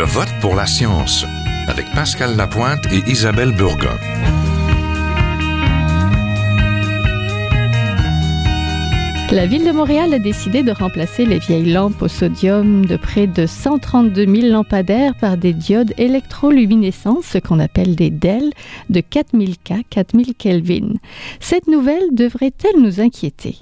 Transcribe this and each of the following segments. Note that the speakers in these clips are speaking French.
Je vote pour la science avec Pascal Lapointe et Isabelle Burgon. La ville de Montréal a décidé de remplacer les vieilles lampes au sodium de près de 132 000 lampadaires par des diodes électroluminescentes, ce qu'on appelle des DEL, de 4000 K, 4000 Kelvin. Cette nouvelle devrait-elle nous inquiéter?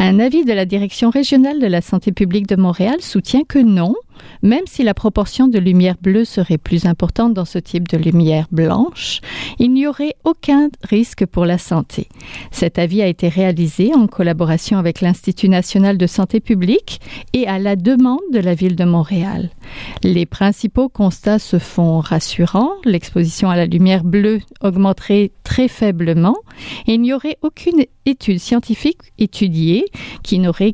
Un avis de la Direction régionale de la santé publique de Montréal soutient que non, même si la proportion de lumière bleue serait plus importante dans ce type de lumière blanche, il n'y aurait aucun risque pour la santé. Cet avis a été réalisé en collaboration avec l'Institut national de santé publique et à la demande de la ville de Montréal. Les principaux constats se font rassurants. L'exposition à la lumière bleue augmenterait très faiblement et il n'y aurait aucune étude scientifique étudiée qui euh, aurait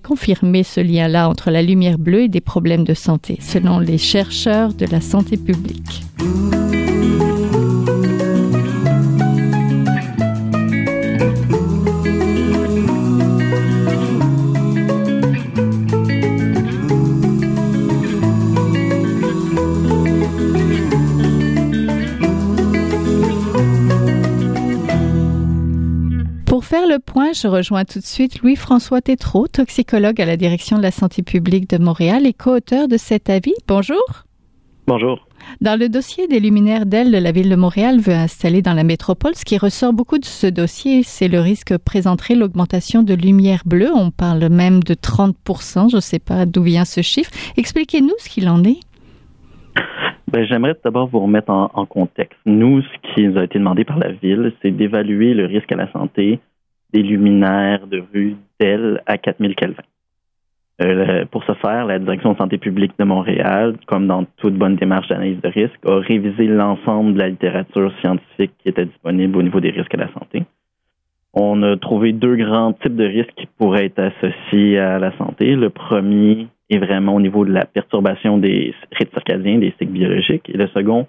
confirmé ce lien-là entre la lumière bleu et des problèmes de santé, selon les chercheurs de la santé publique. Faire le point, je rejoins tout de suite Louis-François Tétrault, toxicologue à la Direction de la santé publique de Montréal et co-auteur de cet avis. Bonjour. Bonjour. Dans le dossier des luminaires d'ailes de la ville de Montréal veut installer dans la métropole, ce qui ressort beaucoup de ce dossier, c'est le risque que présenterait l'augmentation de lumière bleue. On parle même de 30% Je ne sais pas d'où vient ce chiffre. Expliquez-nous ce qu'il en est. Ben, j'aimerais d'abord vous remettre en, en, contexte. Nous, ce qui nous a été demandé par la ville, c'est d'évaluer le risque à la santé des luminaires de rue d'Elle à 4000 Kelvin. Euh, pour ce faire, la Direction de santé publique de Montréal, comme dans toute bonne démarche d'analyse de risque, a révisé l'ensemble de la littérature scientifique qui était disponible au niveau des risques à la santé. On a trouvé deux grands types de risques qui pourraient être associés à la santé. Le premier est vraiment au niveau de la perturbation des rythmes circadiens, des cycles biologiques, et le second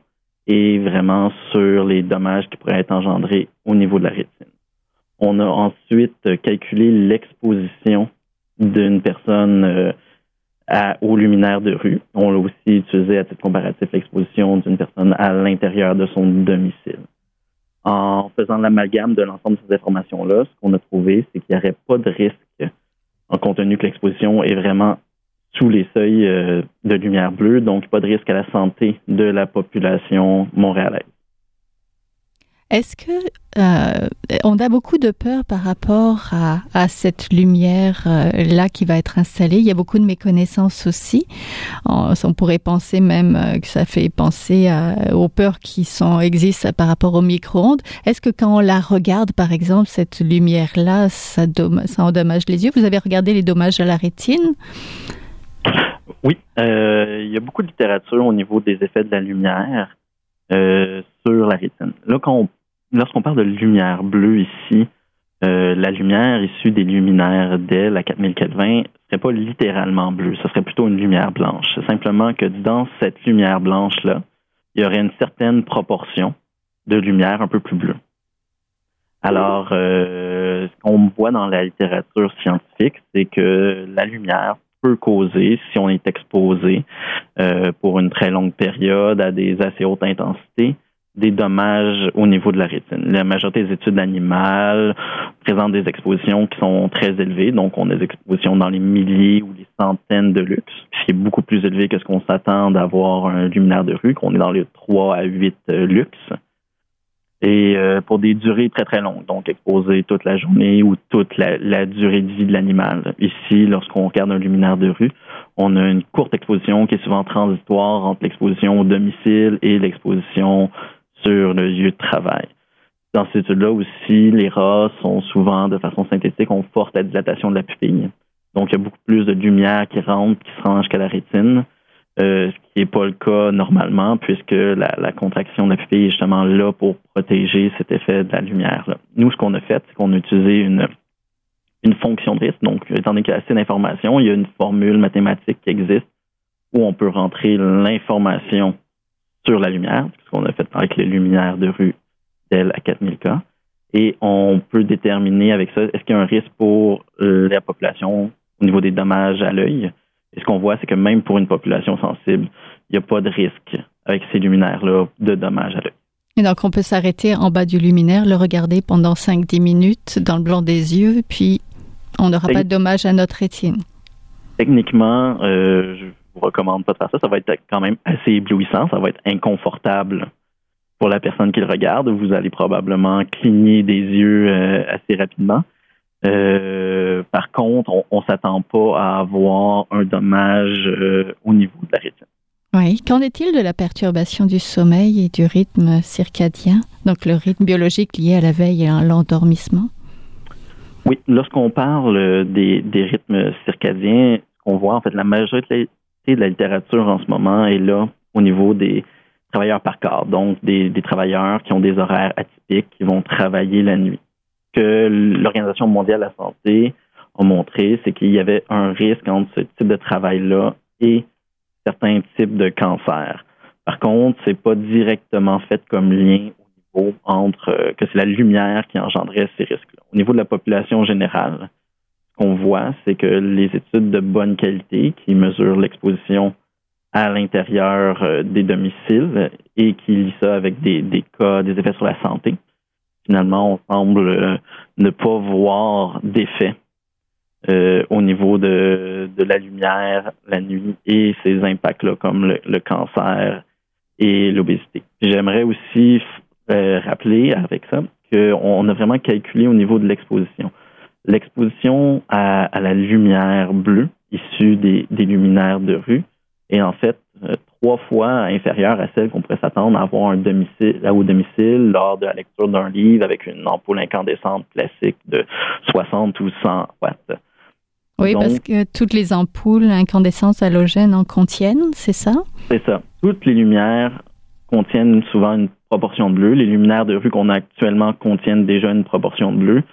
est vraiment sur les dommages qui pourraient être engendrés au niveau de la rétine. On a ensuite calculé l'exposition d'une personne euh, à, aux luminaires de rue. On l'a aussi utilisé à titre comparatif l'exposition d'une personne à l'intérieur de son domicile. En faisant l'amalgame de l'ensemble de ces informations-là, ce qu'on a trouvé, c'est qu'il n'y aurait pas de risque en compte tenu que l'exposition est vraiment sous les seuils euh, de lumière bleue, donc pas de risque à la santé de la population montréalaise. Est-ce que euh, on a beaucoup de peur par rapport à, cette lumière euh, là qui va être installée? Il y a beaucoup de méconnaissances aussi. On, pourrait penser même euh, que ça fait penser aux peurs qui sont existent par rapport au micro-ondes. Est-ce que quand on la regarde, par exemple, cette lumière là, ça, endommage les yeux? Vous avez regardé les dommages à la rétine? Oui, il y a beaucoup de littérature au niveau des effets de la lumière. sur la rétine. Là, quand lorsqu'on parle de lumière bleue ici, euh, la lumière issue des luminaires d'elle à 4000 Kelvin serait pas littéralement bleue, ce serait plutôt une lumière blanche. C'est simplement que dans cette lumière blanche-là, il y aurait une certaine proportion de lumière un peu plus bleue. Alors, euh, ce qu'on voit dans la littérature scientifique, c'est que la lumière peut causer, si on est exposé euh, pour une très longue période à des assez hautes intensités, des dommages au niveau de la rétine. La majorité des études animales présentent des expositions qui sont très élevées, donc on a des expositions dans les milliers ou les centaines de lux, ce qui est beaucoup plus élevé que ce qu'on s'attend d'avoir un luminaire de rue, qu'on est dans les 3 à 8 euh, lux. Et euh, pour des durées très très longues, donc exposé toute la journée ou toute la durée de vie de l'animal. Ici, lorsqu'on regarde un luminaire de rue, on a une courte exposition qui est souvent transitoire entre l'exposition au domicile et l'exposition sur le lieu de travail. Dans cette étude-là aussi, les rats sont souvent, de façon synthétique, on force la dilatation de la pupille. Donc, il y a beaucoup plus de lumière qui rentre, qui se range jusqu'à la rétine, euh, ce qui n'est pas le cas normalement, puisque la, contraction de la pupille est justement là pour protéger cet effet de la lumière. -là. Nous, ce qu'on a fait, c'est qu'on a utilisé une, une fonction de risque. Donc, étant donné qu'il y a assez d'informations, il y a une formule mathématique qui existe où on peut rentrer l'information sur la lumière, ce qu'on a fait avec les luminaires de rue d'elle à 4000K. Et on peut déterminer avec ça, est-ce qu'il y a un risque pour la population au niveau des dommages à l'œil? Et ce qu'on voit, c'est que même pour une population sensible, il n'y a pas de risque avec ces luminaires-là de dommages à l'œil. Et donc, on peut s'arrêter en bas du luminaire, le regarder pendant 5-10 minutes dans le blanc des yeux, puis on n'aura pas de dommages à notre rétine. Techniquement, euh, vous recommande pas de faire ça. Ça va être quand même assez éblouissant. Ça va être inconfortable pour la personne qui le regarde. Vous allez probablement cligner des yeux euh, assez rapidement. Euh, par contre, on, ne s'attend pas à avoir un dommage euh, au niveau de la rétine. Oui. Qu'en est-il de la perturbation du sommeil et du rythme circadien, donc le rythme biologique lié à la veille et à l'endormissement? Oui, lorsqu'on parle des, rythmes circadiens, on voit en fait la majorité de la littérature en ce moment est là au niveau des travailleurs par corps, donc des, travailleurs qui ont des horaires atypiques, qui vont travailler la nuit que l'Organisation mondiale de la santé a montré, c'est qu'il y avait un risque entre ce type de travail-là et certains types de cancers. Par contre, c'est pas directement fait comme lien au niveau entre euh, que c'est la lumière qui engendrait ces risques-là. Au niveau de la population générale, qu'on voit, c'est que les études de bonne qualité qui mesurent l'exposition à l'intérieur euh, des domiciles et qui lient ça avec des, cas, des effets sur la santé, finalement, on semble euh, ne pas voir d'effet euh, au niveau de, la lumière la nuit et ses impacts-là, comme le, cancer et l'obésité. J'aimerais aussi rappeler avec ça qu'on a vraiment calculé au niveau de l'exposition. L'exposition à, la lumière bleue issue des, des luminaires de rue est en fait trois fois inférieure à celle qu'on pourrait s'attendre à avoir un domicile, au domicile lors de la lecture d'un livre avec une ampoule incandescente classique de 60 ou 100 watts. Oui, parce que toutes les ampoules incandescentes halogènes en contiennent, c'est ça? C'est ça. Toutes les lumières contiennent souvent une proportion de bleu. Les luminaires de rue qu'on a actuellement contiennent déjà une proportion de bleu.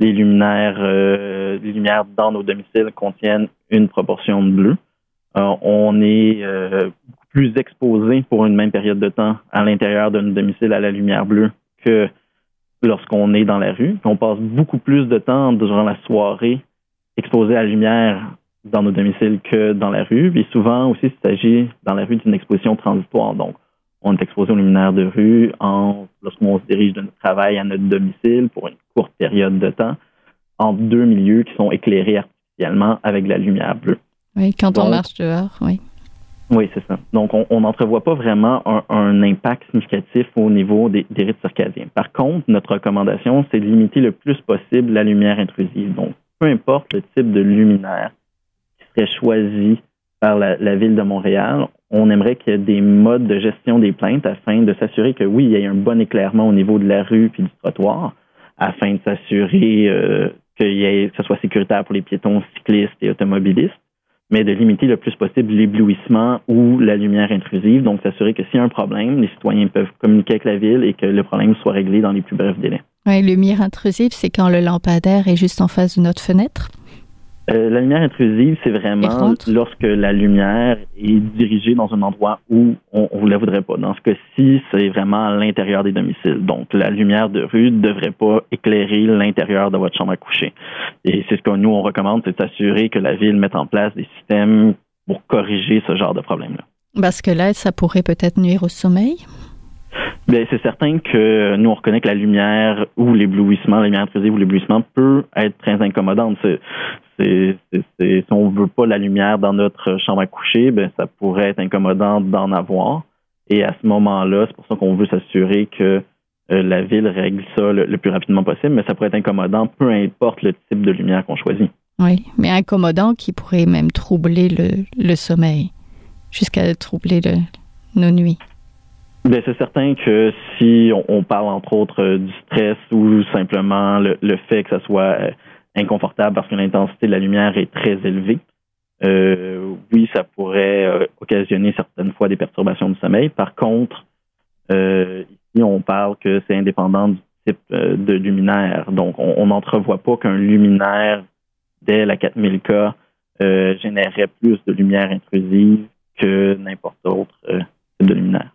Les luminaires, euh, les lumières dans nos domiciles contiennent une proportion de bleu. Euh, on est euh, plus exposé pour une même période de temps à l'intérieur de notre domicile à la lumière bleue que lorsqu'on est dans la rue. on passe beaucoup plus de temps durant la soirée exposé à la lumière dans nos domiciles que dans la rue. Et souvent aussi, il s'agit dans la rue d'une exposition transitoire. Donc, on est exposé aux luminaires de rue en, lorsqu'on se dirige de notre travail à notre domicile pour une courte période de temps, entre deux milieux qui sont éclairés artificiellement avec la lumière bleue. Oui, quand on marche dehors, oui. Oui, c'est ça. Donc, on n'entrevoit pas vraiment un, impact significatif au niveau des, des rythmes circadiens. Par contre, notre recommandation, c'est de limiter le plus possible la lumière intrusive. Donc, peu importe le type de luminaire qui serait choisi par la, ville de Montréal, on aimerait qu'il y ait des modes de gestion des plaintes afin de s'assurer que oui, il y ait un bon éclairement au niveau de la rue puis du trottoir, afin de s'assurer euh, que ce soit sécuritaire pour les piétons, cyclistes et automobilistes mais de limiter le plus possible l'éblouissement ou la lumière intrusive. Donc, s'assurer que s'il y a un problème, les citoyens peuvent communiquer avec la ville et que le problème soit réglé dans les plus brefs délais. Oui, lumière intrusive, c'est quand le lampadaire est juste en face de notre fenêtre. Euh, la lumière intrusive, c'est vraiment lorsque la lumière est dirigée dans un endroit où on ne la voudrait pas. Dans ce cas-ci, c'est vraiment à l'intérieur des domiciles. Donc, la lumière de rue ne devrait pas éclairer l'intérieur de votre chambre à coucher. Et c'est ce que nous, on recommande, c'est d'assurer que la ville mette en place des systèmes pour corriger ce genre de problème-là. Parce que là, ça pourrait peut-être nuire au sommeil? Bien, c'est certain que nous, on reconnaît que la lumière ou l'éblouissement, la lumière intrusive ou l'éblouissement peut être très incommodante. C'est, si on veut pas la lumière dans notre chambre à coucher, ben, ça pourrait être incommodant d'en avoir. Et à ce moment-là, c'est pour ça qu'on veut s'assurer que euh, la ville règle ça le, plus rapidement possible, mais ça pourrait être incommodant, peu importe le type de lumière qu'on choisit. Oui, mais incommodant qui pourrait même troubler le, sommeil, jusqu'à troubler nos nuits. Bien, c'est certain que si on, parle entre autres euh, du stress ou simplement le, fait que ça soit euh, inconfortable parce que l'intensité de la lumière est très élevée, euh, oui, ça pourrait occasionner certaines fois des perturbations du sommeil. Par contre, ici, on parle que c'est indépendant du type de luminaire. Donc, on n'entrevoit pas qu'un luminaire dès la 4000K générerait plus de lumière intrusive que n'importe autre type de luminaire.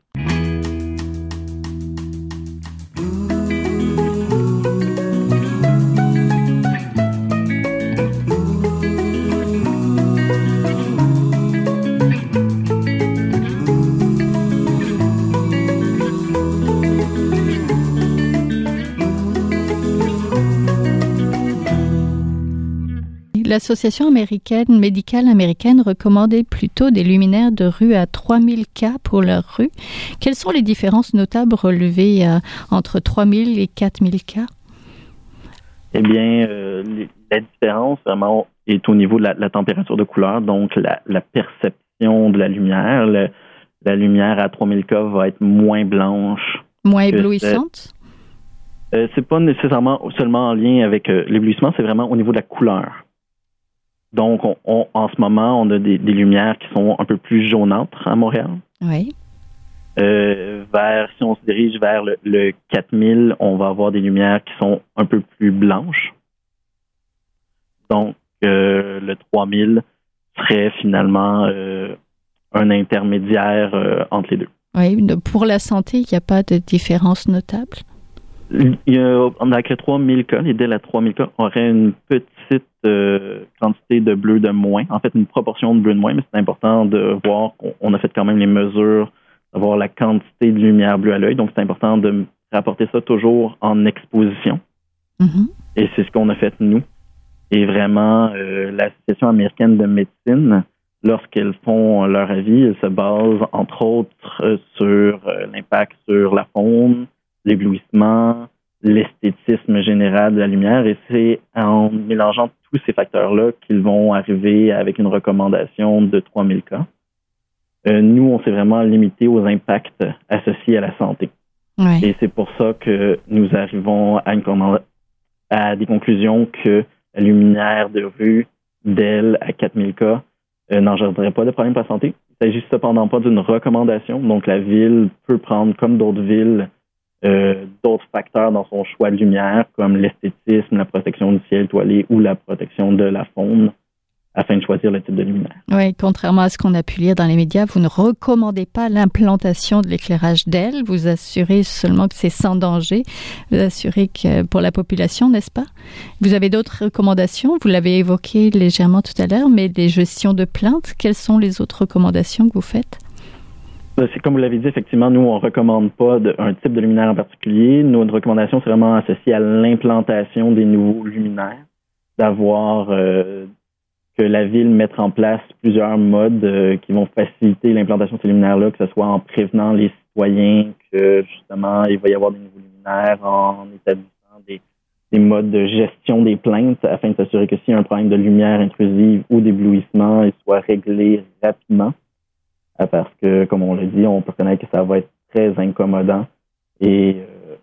L'Association américaine, médicale américaine recommandait plutôt des luminaires de rue à 3000 K pour leur rue. Quelles sont les différences notables relevées euh, entre 3000 et 4000 K? Eh bien, euh, la différence vraiment est au niveau de la, température de couleur, donc la, perception de la lumière. la lumière à 3000 K va être moins blanche. Moins éblouissante? Euh, c'est pas nécessairement seulement en lien avec euh, l'éblouissement, c'est vraiment au niveau de la couleur. Donc, on, en ce moment, on a des, lumières qui sont un peu plus jaunâtres à Montréal. Oui. Euh, vers, si on se dirige vers le, 4000, on va avoir des lumières qui sont un peu plus blanches. Donc, le 3000 serait finalement un intermédiaire entre les deux. Oui, pour la santé, il n'y a pas de différence notable? Il y a, avec les 3000 cas, les DEL à 3000 cas auraient une petite euh, quantité de bleu de moins, en fait une proportion de bleu de moins, mais c'est important de voir qu'on a fait quand même les mesures, d'avoir la quantité de lumière bleue à l'œil, donc c'est important de rapporter ça toujours en exposition. Mm-hmm. Et c'est ce qu'on a fait nous. Et vraiment, euh, l'Association américaine de médecine, lorsqu'elles font leur avis, elles se basent entre autres sur euh, l'impact sur la faune, l'éblouissement, l'esthétisme général de la lumière. Et c'est en mélangeant tous ces facteurs-là qu'ils vont arriver avec une recommandation de 3000 cas. Euh, nous, on s'est vraiment limité aux impacts associés à la santé. Et c'est pour ça que nous arrivons à, une à des conclusions que la lumière de rue d'elle à 4000 cas euh, n'engendrerait pas de problème pour la santé. Il ne s'agit cependant pas d'une recommandation. Donc, la ville peut prendre, comme d'autres villes, euh, d'autres facteurs dans son choix de lumière, comme l'esthétisme, la protection du ciel étoilé ou la protection de la faune, afin de choisir le type de lumière. Oui, contrairement à ce qu'on a pu lire dans les médias, vous ne recommandez pas l'implantation de l'éclairage d'aile. Vous assurez seulement que c'est sans danger. Vous assurez que pour la population, n'est-ce pas? Vous avez d'autres recommandations? Vous l'avez évoqué légèrement tout à l'heure, mais des gestions de plaintes. Quelles sont les autres recommandations que vous faites? C'est comme vous l'avez dit, effectivement, nous, on ne recommande pas un type de luminaire en particulier. Notre recommandation, c'est vraiment associée à l'implantation des nouveaux luminaires, d'avoir euh, que la ville mette en place plusieurs modes euh, qui vont faciliter l'implantation de ces luminaires-là, que ce soit en prévenant les citoyens que justement il va y avoir des nouveaux luminaires, en établissant des, des modes de gestion des plaintes afin de s'assurer que s'il y a un problème de lumière intrusive ou d'éblouissement, il soit réglé rapidement. Euh, parce que, comme on l'a dit, on peut connaître que ça va être très incommodant et euh,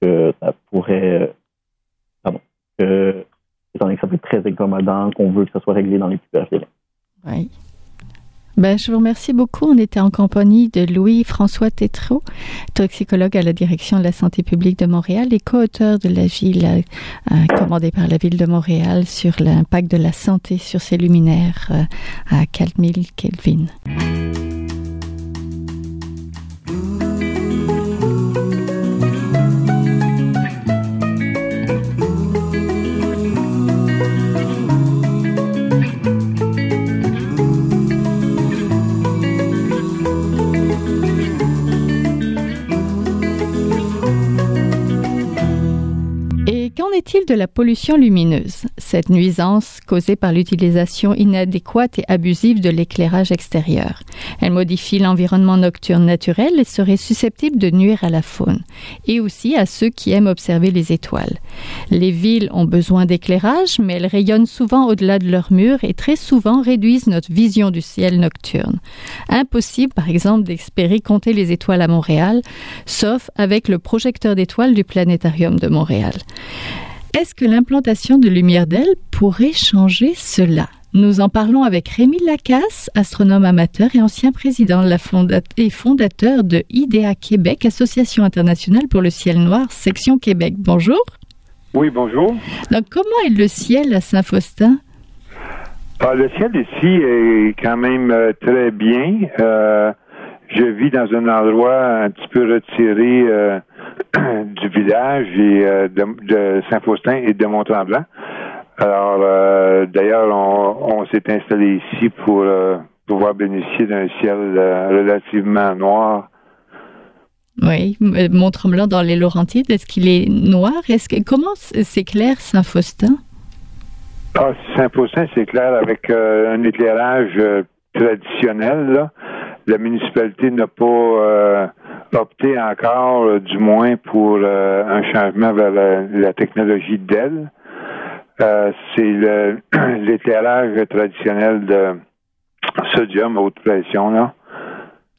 que ça pourrait, euh, pardon, que, étant donné que ça peut être très incommodant, qu'on veut que ça soit réglé dans les plus délais. Ben, je vous remercie beaucoup. On était en compagnie de Louis-François Tétrault, toxicologue à la direction de la santé publique de Montréal et co-auteur de la ville euh, commandée par la ville de Montréal sur l'impact de la santé sur ces luminaires à 4000 Kelvin. De la pollution lumineuse Cette nuisance causée par l'utilisation inadéquate et abusive de l'éclairage extérieur. Elle modifie l'environnement nocturne naturel et serait susceptible de nuire à la faune et aussi à ceux qui aiment observer les étoiles. Les villes ont besoin d'éclairage, mais elles rayonnent souvent au-delà de leurs murs et très souvent réduisent notre vision du ciel nocturne. Impossible, par exemple, d'espérer compter les étoiles à Montréal, sauf avec le projecteur d'étoiles du planétarium de Montréal. Est-ce que l'implantation de lumière d'aile pourrait changer cela? Nous en parlons avec Rémi Lacasse, astronome amateur et ancien président de la et fondateur de IDEA Québec, Association internationale pour le ciel noir, section Québec. Bonjour. Oui, bonjour. Donc, comment est le ciel à Saint-Faustin? Ah, Le ciel ici est quand même euh, très bien. Euh, je vis dans un endroit un petit peu retiré euh, du village et euh, de, Saint-Faustin et de Mont-Tremblant. Alors, euh, d'ailleurs, on, s'est installé ici pour pouvoir bénéficier d'un ciel relativement noir. Oui, Mont-Tremblant dans les Laurentides, est-ce qu'il est noir? Est-ce que comment s'éclaire Saint-Faustin? Ah, 5 c'est clair, avec un éclairage traditionnel. La municipalité n'a pas opté encore, du moins, pour un changement vers la, technologie DEL. c'est l'éclairage traditionnel de sodium à haute pression. Là.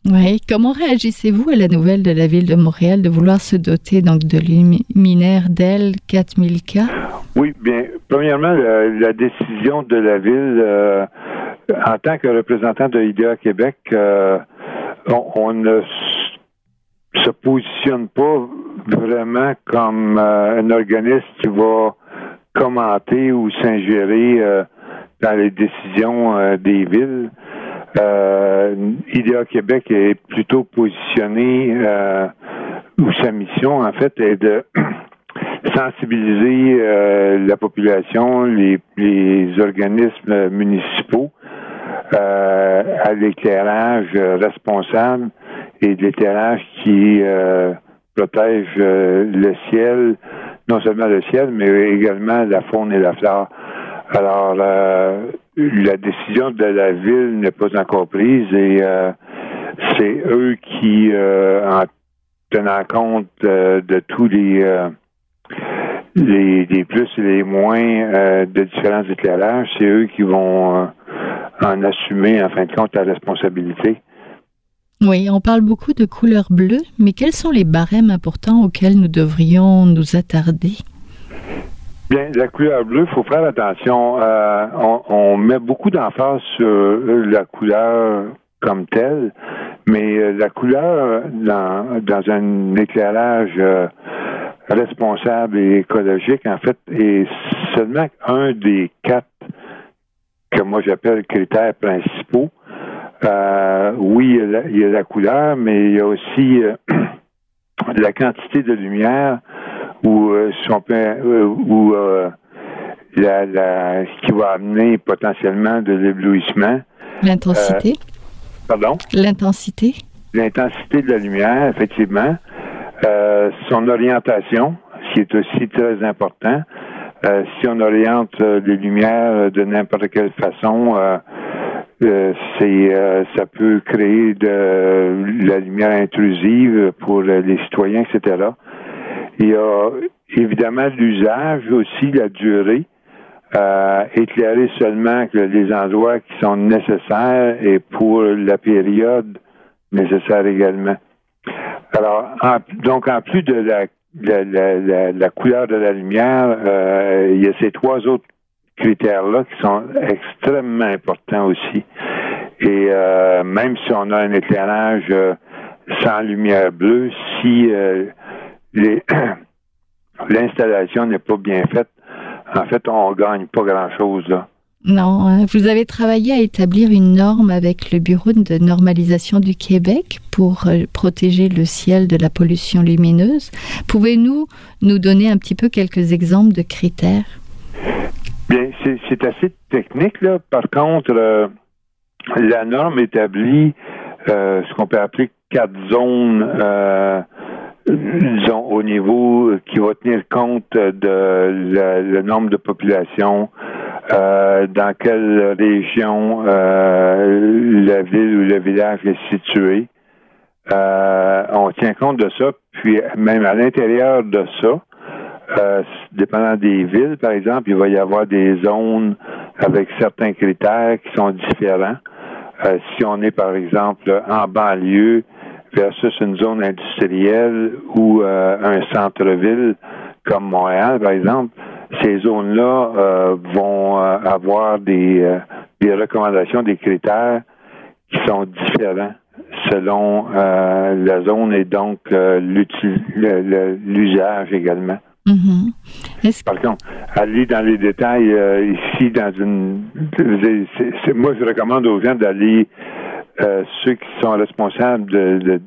Oui. Comment réagissez-vous à la nouvelle de la ville de Montréal de vouloir se doter donc de luminaire DEL 4000K? Oui, bien, premièrement, la, décision de la ville, euh, en tant que représentant de l'IDEA Québec, euh, on, ne se positionne pas vraiment comme euh, un organisme qui va commenter ou s'ingérer dans les décisions des villes. Euh, IDEA Québec est plutôt positionné, euh, ou sa mission, en fait, est de sensibiliser euh, la population, les, organismes municipaux euh, à l'éclairage responsable et de l'éclairage qui protège le ciel, non seulement le ciel, mais également la faune et la flore. Alors, la décision de la ville n'est pas encore prise et euh, c'est eux qui, euh, en tenant compte euh, de tous les, les, plus et les moins de différents éclairages, c'est eux qui vont en assumer, en fin de compte, la responsabilité. Oui, on parle beaucoup de couleur bleue, mais quels sont les barèmes importants auxquels nous devrions nous attarder? Bien, la couleur bleue, il faut faire attention. Euh, on, met beaucoup d'emphase sur la couleur comme telle, mais euh, la couleur dans, dans un éclairage euh, responsable et écologique, en fait, est seulement un des quatre que moi j'appelle critères principaux. oui, il y, a la, couleur, mais il y a aussi la quantité de lumière ou euh, si on peut, euh, ou euh, la, la, qui va amener potentiellement de l'éblouissement. L'intensité. pardon? L'intensité. L'intensité de la lumière, effectivement. Son orientation, ce qui est aussi très important. si on oriente les lumières de n'importe quelle façon, ça peut créer de la lumière intrusive pour les citoyens, etc. Il y a évidemment l'usage aussi, la durée. Euh, éclairer seulement les endroits qui sont nécessaires et pour la période nécessaire également. Alors, donc en plus de la, la, la, couleur de la lumière, euh, il y a ces trois autres critères-là qui sont extrêmement importants aussi. Et euh, même si on a un éclairage euh, sans lumière bleue, si l'installation n'est pas bien faite, en fait, on gagne pas grand-chose là. Non, hein. vous avez travaillé à établir une norme avec le Bureau de normalisation du Québec pour euh, protéger le ciel de la pollution lumineuse. Pouvez-nous nous donner un petit peu quelques exemples de critères? Bien, c'est assez technique, là. Par contre, euh, la norme établit euh, ce qu'on peut appeler quatre zones au niveau qui va tenir compte de le nombre de population, euh, dans quelle région euh, la ville ou le village est situé. Euh, on tient compte de ça, puis même à l'intérieur de ça, euh, dépendant des villes, par exemple, il va y avoir des zones avec certains critères qui sont différents. Euh, si on est, par exemple, en banlieue, versus une zone industrielle ou euh, un centre-ville comme Montréal, par exemple, ces zones-là euh, vont euh, avoir des, des recommandations, des critères qui sont différents selon la zone et donc l'usage également. Mm-hmm. Par contre, aller dans les détails ici dans une, moi je recommande aux gens d'aller euh, ceux qui sont responsables de,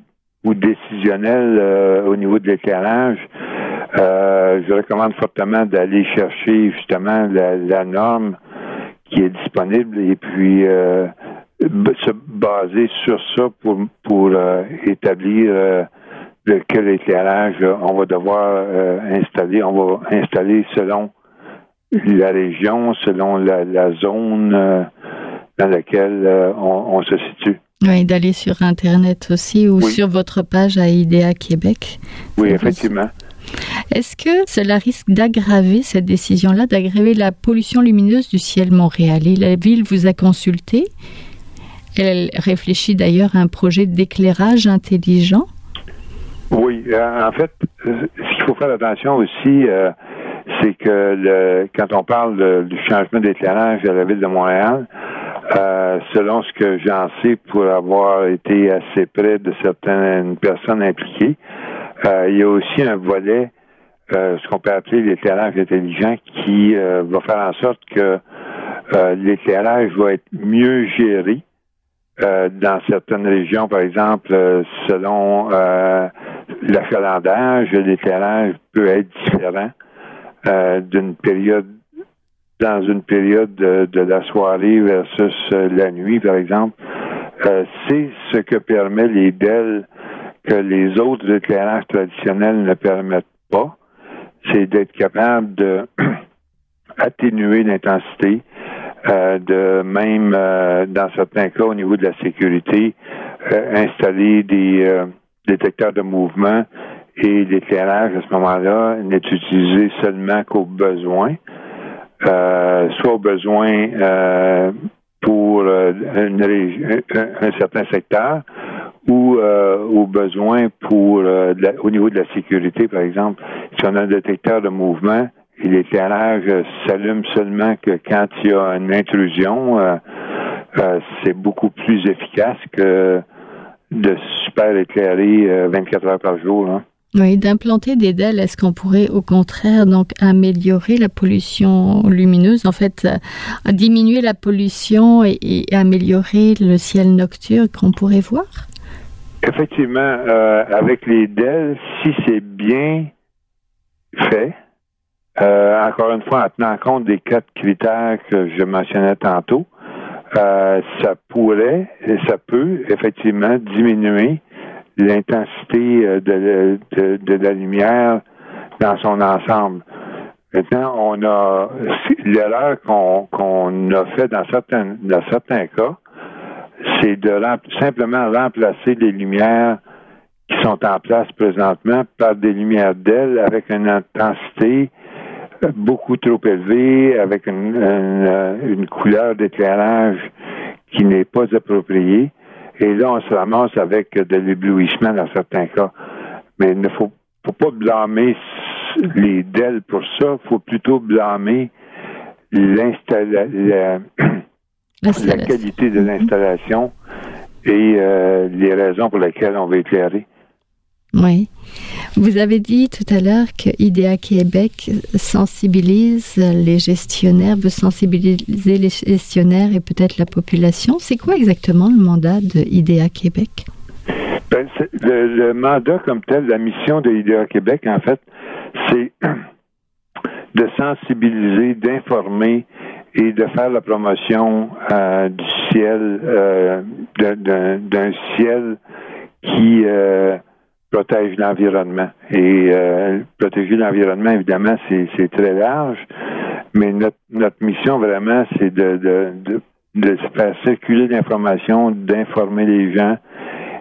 ou décisionnels euh, au niveau de l'éclairage, euh, je recommande fortement d'aller chercher justement la, norme qui est disponible et puis se baser sur ça pour, pour établir quel éclairage on va devoir installer. On va installer selon la région, selon la, zone euh, dans laquelle euh, on, se situe. Oui, d'aller sur Internet aussi ou sur votre page à IDEA Québec. Oui, effectivement. Est-ce que cela risque d'aggraver cette décision-là, d'aggraver la pollution lumineuse du ciel montréalais La ville vous a consulté. Elle réfléchit d'ailleurs à un projet d'éclairage intelligent. Oui, euh, en fait, ce qu'il faut faire attention aussi, c'est que quand on parle du changement d'éclairage à la ville de Montréal, euh, selon ce que j'en sais pour avoir été assez près de certaines personnes impliquées, euh, il y a aussi un volet, euh, ce qu'on peut appeler l'éclairage intelligent, qui va faire en sorte que l'éclairage va être mieux géré dans certaines régions, par exemple, selon l'achalandage, l'éclairage peut être différent euh, d'une période dans une période de, la soirée versus euh, la nuit, par exemple, euh, c'est ce que permet les belles que les autres éclairages traditionnels ne permettent pas. C'est d'être capable de atténuer l'intensité, de même, dans certains cas, au niveau de la sécurité, installer des détecteurs de mouvement et l'éclairage à ce moment-là n'est utilisé seulement qu'au besoin, euh, soit au besoin euh, pour euh, un, certain secteur ou au besoin pour au niveau de la sécurité, par exemple. Si on a un détecteur de mouvement et l'éclairage s'allume seulement que quand il y a une intrusion, c'est beaucoup plus efficace que de super éclairer 24 heures par jour. Hein. Oui, d'implanter des DEL, est-ce qu'on pourrait au contraire donc améliorer la pollution lumineuse, en fait, euh, diminuer la pollution et, améliorer le ciel nocturne qu'on pourrait voir? Effectivement, euh, avec les DEL, si c'est bien fait, euh, encore une fois en tenant compte des quatre critères que je mentionnais tantôt, ça pourrait et ça peut effectivement diminuer l'intensité euh, de, la lumière dans son ensemble. Maintenant, on a l'erreur qu'on a fait dans dans certains cas, c'est de simplement remplacer les lumières qui sont en place présentement par des lumières d'ailes avec une intensité beaucoup trop élevée, avec une, une, une couleur d'éclairage qui n'est pas appropriée. Et là, on se ramasse avec de l'éblouissement dans certains cas. Mais il ne faut, pas blâmer les DEL pour ça. Il faut plutôt blâmer la, la qualité de l'installation et euh, les raisons pour lesquelles on va éclairer. Oui. Vous avez dit tout à l'heure que IDEA Québec sensibilise les gestionnaires, veut sensibiliser les gestionnaires et peut-être la population. C'est quoi exactement le mandat de IDEA Québec? Ben, le, mandat comme tel, la mission de IDEA Québec, en fait, c'est de sensibiliser, d'informer et de faire la promotion euh, du ciel, euh, d'un ciel qui euh, protège l'environnement. Et euh, protéger l'environnement, évidemment, c'est très large, mais notre, notre mission vraiment, c'est de, de, de, de, faire circuler l'information, d'informer les gens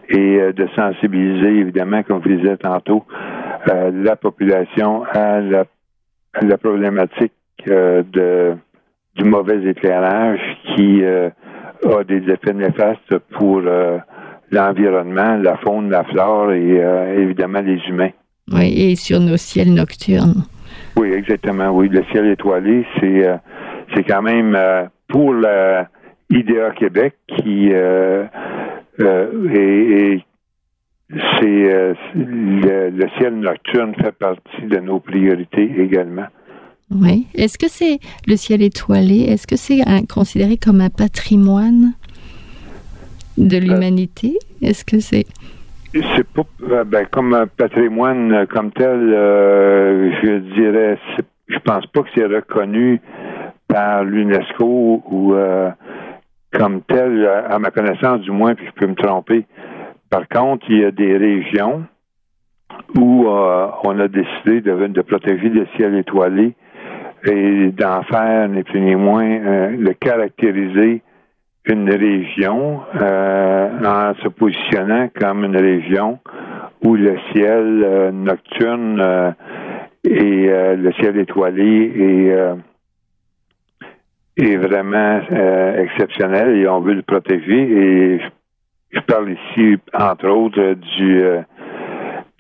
et euh, de sensibiliser, évidemment, comme je disais tantôt, euh, la population à la, à la problématique de du mauvais éclairage qui a des effets néfastes pour l'environnement, la faune, la flore et euh, évidemment les humains. Oui, et sur nos ciels nocturnes. Oui, exactement. Oui, le ciel étoilé, c'est euh, c'est quand même euh, pour l'IDEA Québec qui et, c'est le, ciel nocturne fait partie de nos priorités également. Oui. Est-ce que c'est le ciel étoilé? Est-ce que c'est considéré comme un patrimoine de l'humanité? Est-ce que c'est... C'est pas euh, ben, comme un patrimoine euh, comme tel, euh, je dirais, je pense pas que c'est reconnu par l'UNESCO ou comme tel, à ma connaissance du moins, puis je peux me tromper. Par contre, il y a des régions où on a décidé de, de, protéger le ciel étoilé et d'en faire, ni plus ni moins, euh, de caractériser une région euh, en se positionnant comme une région où le ciel euh, nocturne euh, et le ciel étoilé est, est vraiment exceptionnel et on veut le protéger. Et je, parle ici, entre autres, du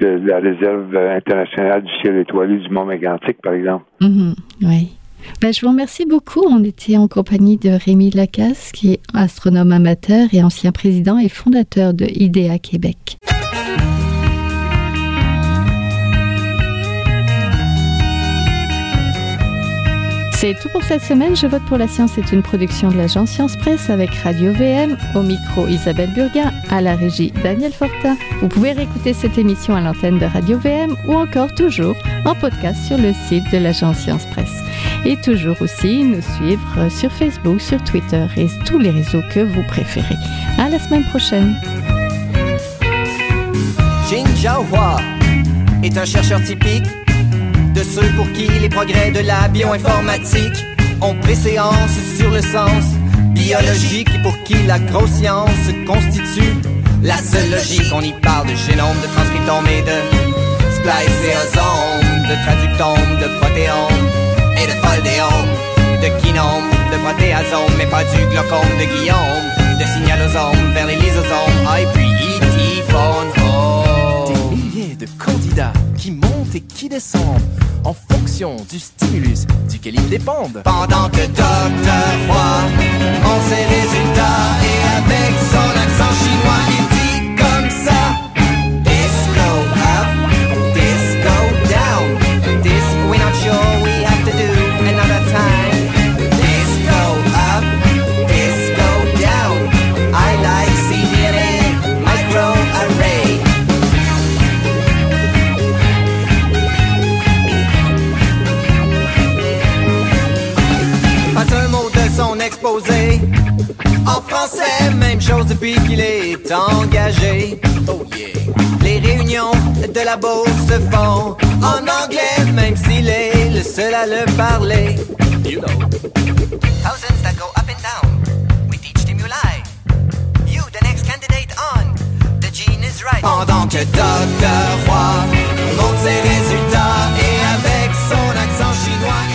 de la réserve internationale du ciel étoilé du Mont Mégantic, par exemple. Mm-hmm. oui. Ben, je vous remercie beaucoup. On était en compagnie de Rémi Lacasse, qui est astronome amateur et ancien président et fondateur de IDEA Québec. C'est tout pour cette semaine. Je vote pour la science est une production de l'agence Science Presse avec Radio VM, au micro Isabelle Burguin, à la régie Daniel Fortin. Vous pouvez réécouter cette émission à l'antenne de Radio VM ou encore toujours en podcast sur le site de l'agence Science Presse. Et toujours aussi nous suivre sur Facebook, sur Twitter et tous les réseaux que vous préférez. À la semaine prochaine. Jin Jiahua est un chercheur typique de ceux pour qui les progrès de la bioinformatique ont préséance sur le sens biologique et pour qui la grosse science constitue la seule logique. On y parle de génome, de transcriptome et de spliceosome, de traductome, de protéome et de foldéome, de kinome, de protéasome, mais pas du glaucome de Guillaume, de signalosome vers les lysosomes, ah, puis de candidats qui montent et qui descendent en fonction du stimulus duquel ils dépendent. Pendant que Docteur Roy en ses résultats et avec son accent chinois, il dit comme ça. se font en anglais, même s'il est le seul à le parler. You know. Thousands that go up and down, we teach stimuli. You, the next candidate on, the gene is right. Pendant que Dr. Roy monte ses résultats et avec son accent chinois.